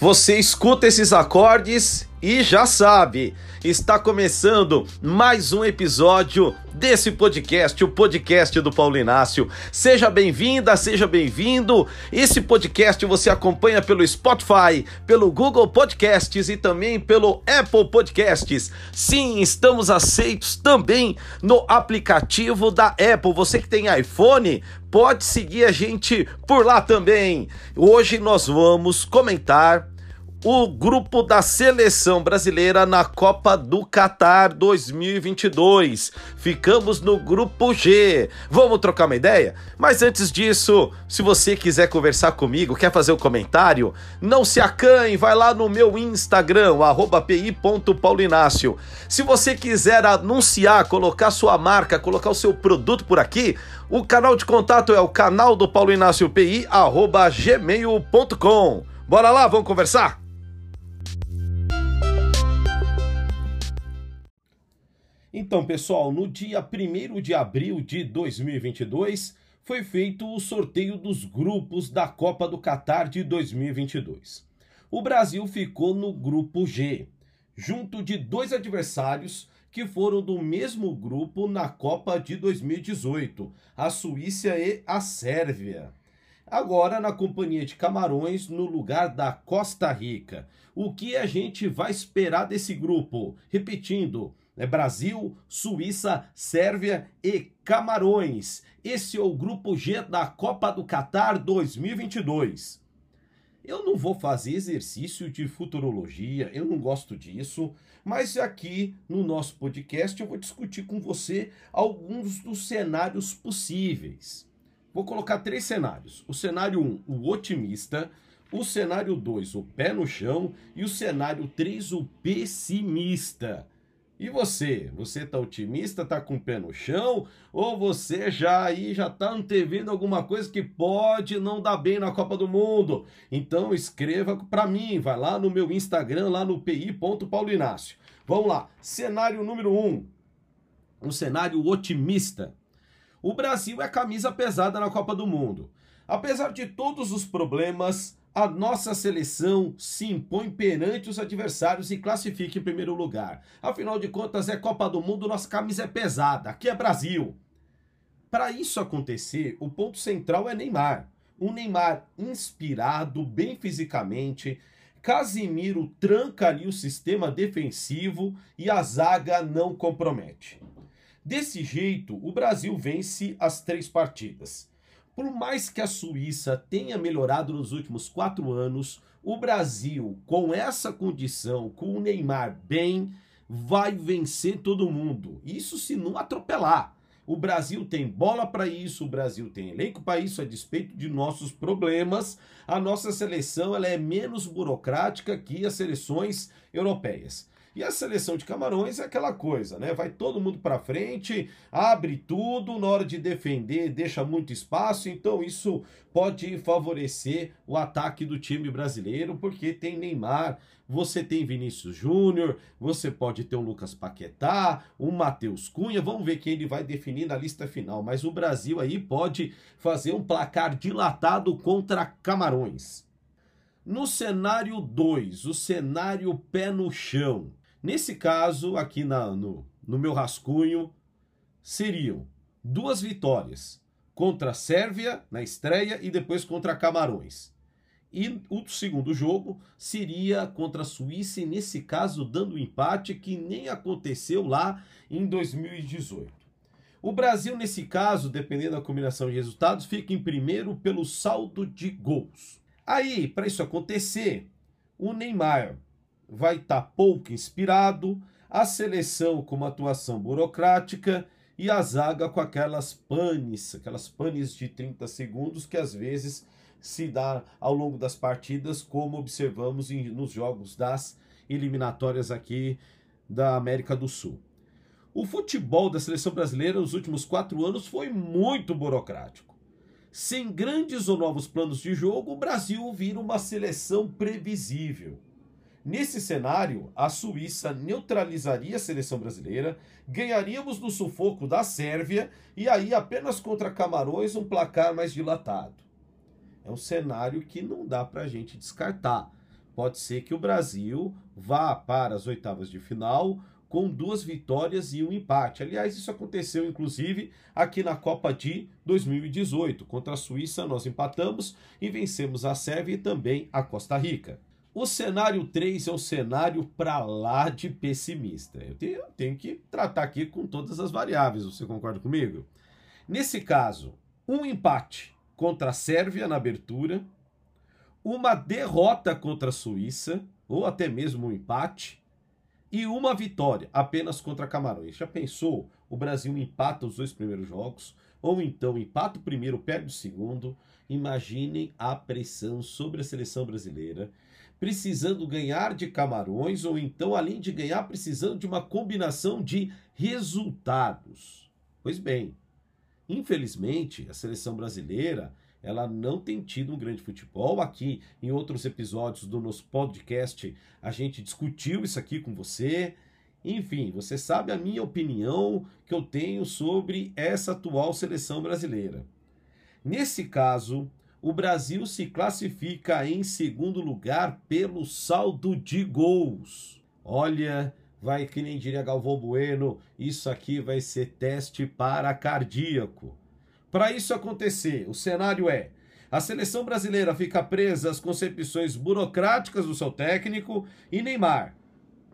Você escuta esses acordes e já sabe, está começando mais um episódio desse podcast, o podcast do Paulo Inácio. Seja bem-vinda, seja bem-vindo. Esse podcast você acompanha pelo Spotify, pelo Google Podcasts e também pelo Apple Podcasts. Sim, estamos aceitos também no aplicativo da Apple. Você que tem iPhone, pode seguir a gente por lá também. Hoje nós vamos comentar o grupo da seleção brasileira na Copa do Catar 2022. Ficamos no grupo G. Vamos trocar uma ideia? Mas antes disso, se você quiser conversar comigo, quer fazer um comentário, não se acanhe, vai lá no meu Instagram, pi.paulinácio. Se você quiser anunciar, colocar sua marca, colocar o seu produto por aqui, o canal de contato é o canal do Paulo Inácio PI, arroba gmail.com. Bora lá, vamos conversar? Então, pessoal, no dia 1 de abril de 2022 foi feito o sorteio dos grupos da Copa do Catar de 2022. O Brasil ficou no grupo G, junto de dois adversários que foram do mesmo grupo na Copa de 2018, a Suíça e a Sérvia. Agora na companhia de Camarões no lugar da Costa Rica. O que a gente vai esperar desse grupo? Repetindo, é Brasil, Suíça, Sérvia e Camarões. Esse é o grupo G da Copa do Catar 2022. Eu não vou fazer exercício de futurologia, eu não gosto disso, mas aqui no nosso podcast eu vou discutir com você alguns dos cenários possíveis. Vou colocar três cenários. O cenário 1, um, o otimista, o cenário 2, o pé no chão e o cenário 3, o pessimista. E você? Você tá otimista, tá com o pé no chão? Ou você já aí já tá antevendo alguma coisa que pode não dar bem na Copa do Mundo? Então escreva para mim, vai lá no meu Instagram, lá no pi.paulinácio. Vamos lá, cenário número 1. Um, um cenário otimista. O Brasil é camisa pesada na Copa do Mundo. Apesar de todos os problemas, a nossa seleção se impõe perante os adversários e classifica em primeiro lugar. Afinal de contas, é Copa do Mundo, nossa camisa é pesada. Aqui é Brasil. Para isso acontecer, o ponto central é Neymar. Um Neymar inspirado, bem fisicamente. Casimiro tranca ali o sistema defensivo e a zaga não compromete. Desse jeito, o Brasil vence as três partidas. Por mais que a Suíça tenha melhorado nos últimos quatro anos, o Brasil, com essa condição, com o Neymar bem, vai vencer todo mundo. Isso se não atropelar. O Brasil tem bola para isso, o Brasil tem elenco para isso, a despeito de nossos problemas. A nossa seleção ela é menos burocrática que as seleções europeias. E a seleção de Camarões é aquela coisa, né? Vai todo mundo para frente, abre tudo, na hora de defender deixa muito espaço, então isso pode favorecer o ataque do time brasileiro, porque tem Neymar, você tem Vinícius Júnior, você pode ter o Lucas Paquetá, o Matheus Cunha, vamos ver quem ele vai definir na lista final, mas o Brasil aí pode fazer um placar dilatado contra Camarões. No cenário 2, o cenário pé no chão. Nesse caso, aqui na, no, no meu rascunho, seriam duas vitórias contra a Sérvia na estreia e depois contra Camarões. E o segundo jogo seria contra a Suíça, e nesse caso dando um empate que nem aconteceu lá em 2018. O Brasil, nesse caso, dependendo da combinação de resultados, fica em primeiro pelo saldo de gols. Aí, para isso acontecer, o Neymar vai estar tá pouco inspirado, a seleção com uma atuação burocrática e a zaga com aquelas panes, aquelas panes de 30 segundos que às vezes se dá ao longo das partidas, como observamos em, nos jogos das eliminatórias aqui da América do Sul. O futebol da seleção brasileira nos últimos quatro anos foi muito burocrático. Sem grandes ou novos planos de jogo, o Brasil vira uma seleção previsível. Nesse cenário, a Suíça neutralizaria a seleção brasileira, ganharíamos no sufoco da Sérvia e aí apenas contra Camarões um placar mais dilatado. É um cenário que não dá para a gente descartar, pode ser que o Brasil vá para as oitavas de final com duas vitórias e um empate. Aliás, isso aconteceu inclusive aqui na Copa de 2018. Contra a Suíça, nós empatamos e vencemos a Sérvia e também a Costa Rica. O cenário 3 é um cenário para lá de pessimista. Eu tenho, eu tenho que tratar aqui com todas as variáveis, você concorda comigo? Nesse caso, um empate contra a Sérvia na abertura, uma derrota contra a Suíça, ou até mesmo um empate, e uma vitória apenas contra Camarões. Já pensou? O Brasil empata os dois primeiros jogos, ou então empata o primeiro, perde o segundo. Imaginem a pressão sobre a seleção brasileira, precisando ganhar de Camarões, ou então, além de ganhar, precisando de uma combinação de resultados. Pois bem, infelizmente, a seleção brasileira ela não tem tido um grande futebol. Aqui, em outros episódios do nosso podcast, a gente discutiu isso aqui com você. Enfim, você sabe a minha opinião que eu tenho sobre essa atual seleção brasileira. Nesse caso, o Brasil se classifica em segundo lugar pelo saldo de gols. Olha, vai que nem diria Galvão Bueno, isso aqui vai ser teste para cardíaco. Para isso acontecer, o cenário é: a seleção brasileira fica presa às concepções burocráticas do seu técnico e Neymar,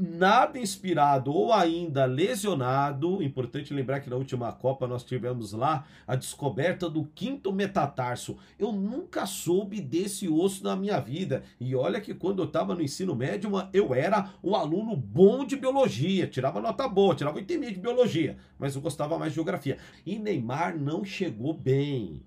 nada inspirado ou ainda lesionado. Importante lembrar que na última Copa nós tivemos lá a descoberta do quinto metatarso. Eu nunca soube desse osso na minha vida. E olha que quando eu estava no ensino médio, eu era um aluno bom de biologia, tirava nota boa, tirava 8 de biologia, mas eu gostava mais de geografia. E Neymar não chegou bem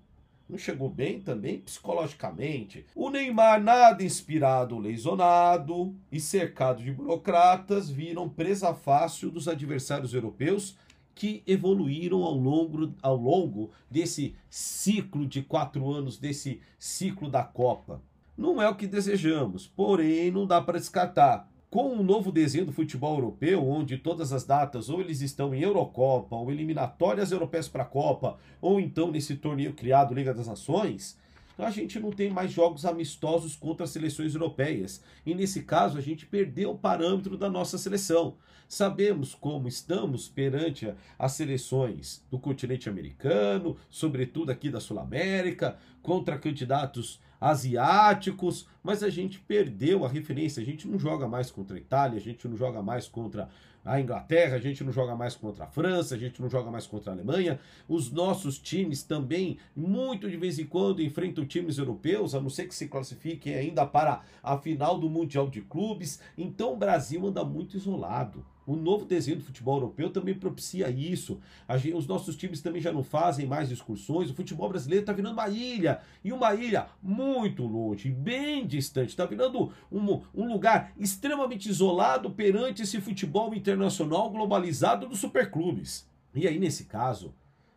não chegou bem também psicologicamente. O Neymar, nada inspirado, lesionado e cercado de burocratas, viram presa fácil dos adversários europeus que evoluíram ao longo, ao longo desse ciclo de quatro anos, desse ciclo da Copa. Não é o que desejamos, porém não dá para descartar com o um novo desenho do futebol europeu, onde todas as datas ou eles estão em Eurocopa, ou eliminatórias europeias para a Copa, ou então nesse torneio criado Liga das Nações, a gente não tem mais jogos amistosos contra as seleções europeias. E nesse caso, a gente perdeu o parâmetro da nossa seleção. Sabemos como estamos perante as seleções do continente americano, sobretudo aqui da Sul América, contra candidatos asiáticos, mas a gente perdeu a referência. A gente não joga mais contra a Itália, a gente não joga mais contra a Inglaterra, a gente não joga mais contra a França, a gente não joga mais contra a Alemanha. Os nossos times também, muito de vez em quando, enfrentam times europeus, a não ser que se classifiquem ainda para a final do Mundial de Clubes. Então o Brasil anda muito isolado. O novo desenho do futebol europeu também propicia isso. Gente, os nossos times também já não fazem mais excursões. O futebol brasileiro está virando uma ilha. E uma ilha muito longe, bem distante. Está virando um, um lugar extremamente isolado perante esse futebol internacional globalizado dos superclubes. E aí, nesse caso,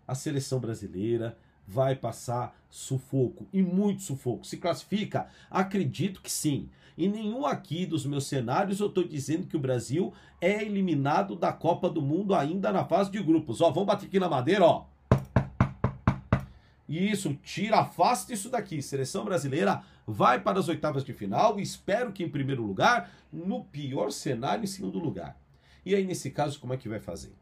a seleção brasileira vai passar sufoco e muito sufoco. Se classifica? Acredito que sim. Em nenhum aqui dos meus cenários eu estou dizendo que o Brasil é eliminado da Copa do Mundo ainda na fase de grupos. Ó, vamos bater aqui na madeira, ó. Isso, tira, afasta isso daqui. Seleção brasileira vai para as oitavas de final. Espero que em primeiro lugar, no pior cenário, em segundo lugar. E aí, nesse caso, como é que vai fazer?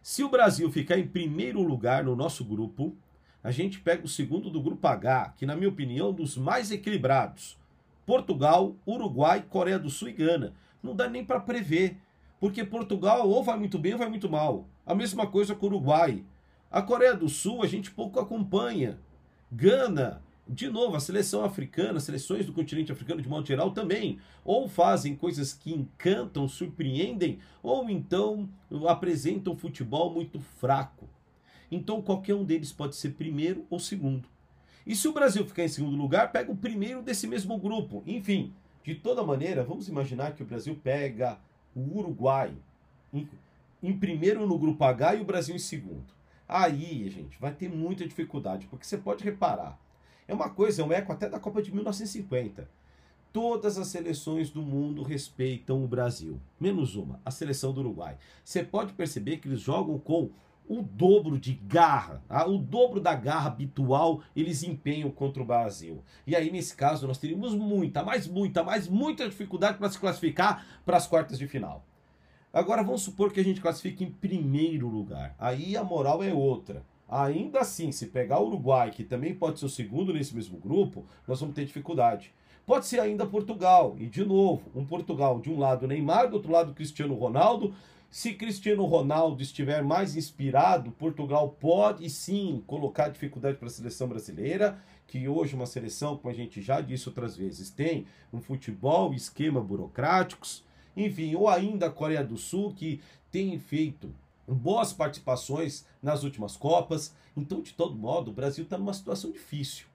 Se o Brasil ficar em primeiro lugar no nosso grupo, a gente pega o segundo do grupo H, que, na minha opinião, é um dos mais equilibrados. Portugal, Uruguai, Coreia do Sul e Gana. Não dá nem para prever, porque Portugal ou vai muito bem ou vai muito mal. A mesma coisa com o Uruguai. A Coreia do Sul a gente pouco acompanha. Gana, de novo, a seleção africana, seleções do continente africano de modo geral também, ou fazem coisas que encantam, surpreendem, ou então apresentam futebol muito fraco. Então qualquer um deles pode ser primeiro ou segundo. E se o Brasil ficar em segundo lugar, pega o primeiro desse mesmo grupo. Enfim, de toda maneira, vamos imaginar que o Brasil pega o Uruguai em, em primeiro no grupo H e o Brasil em segundo. Aí, gente, vai ter muita dificuldade, porque você pode reparar. É uma coisa, é um eco até da Copa de 1950. Todas as seleções do mundo respeitam o Brasil, menos uma, a seleção do Uruguai. Você pode perceber que eles jogam com o dobro de garra, tá? o dobro da garra habitual eles empenham contra o Brasil. E aí, nesse caso, nós teríamos muita, mais muita, mais muita dificuldade para se classificar para as quartas de final. Agora, vamos supor que a gente classifique em primeiro lugar. Aí a moral é outra. Ainda assim, se pegar o Uruguai, que também pode ser o segundo nesse mesmo grupo, nós vamos ter dificuldade. Pode ser ainda Portugal. E, de novo, um Portugal de um lado Neymar, do outro lado Cristiano Ronaldo, se Cristiano Ronaldo estiver mais inspirado, Portugal pode sim colocar dificuldade para a seleção brasileira, que hoje uma seleção, como a gente já disse outras vezes, tem um futebol, esquema burocráticos, enfim, ou ainda a Coreia do Sul, que tem feito boas participações nas últimas Copas. Então, de todo modo, o Brasil está numa situação difícil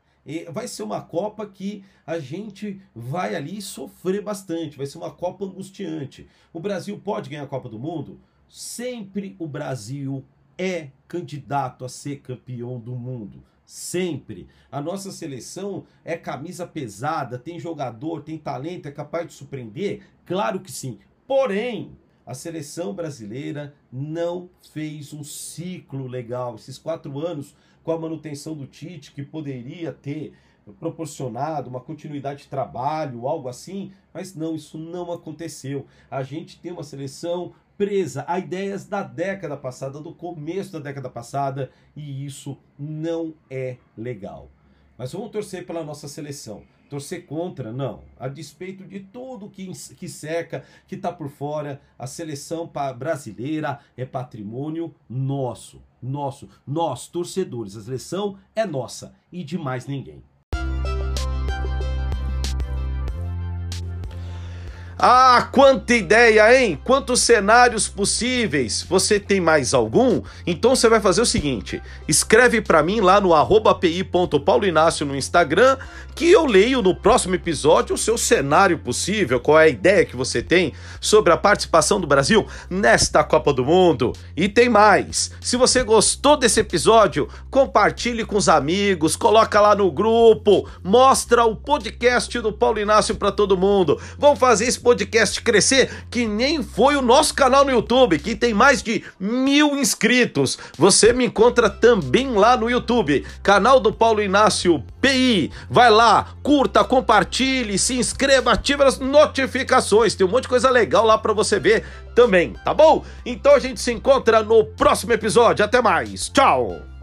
vai ser uma Copa que a gente vai ali sofrer bastante, vai ser uma Copa angustiante. O Brasil pode ganhar a Copa do Mundo? Sempre o Brasil é candidato a ser campeão do mundo. Sempre. A nossa seleção é camisa pesada, tem jogador, tem talento, é capaz de surpreender? Claro que sim. Porém, a seleção brasileira não fez um ciclo legal. Esses quatro anos com a manutenção do Tite, que poderia ter proporcionado uma continuidade de trabalho, algo assim, mas não, isso não aconteceu. A gente tem uma seleção presa a ideias da década passada, do começo da década passada, e isso não é legal. Mas vamos torcer pela nossa seleção torcer contra, não. A despeito de tudo que, que seca, que está por fora, a seleção brasileira é patrimônio nosso. Nosso. Nós, torcedores. A seleção é nossa e de mais ninguém. Ah, quanta ideia, hein? Quantos cenários possíveis. Você tem mais algum? Então você vai fazer o seguinte: escreve para mim lá no @pi.paulinácio no Instagram, que eu leio no próximo episódio o seu cenário possível, qual é a ideia que você tem sobre a participação do Brasil nesta Copa do Mundo. E tem mais. Se você gostou desse episódio, compartilhe com os amigos, coloca lá no grupo, mostra o podcast do Paulo Inácio para todo mundo. Vamos fazer esse podcast crescer, que nem foi o nosso canal no YouTube, que tem mais de mil inscritos. Você me encontra também lá no YouTube, canal do Paulo Inácio PI. Vai lá, curta, compartilhe, se inscreva, ative as notificações. Tem um monte de coisa legal lá para você ver também, tá bom? Então a gente se encontra no próximo episódio. Até mais. Tchau.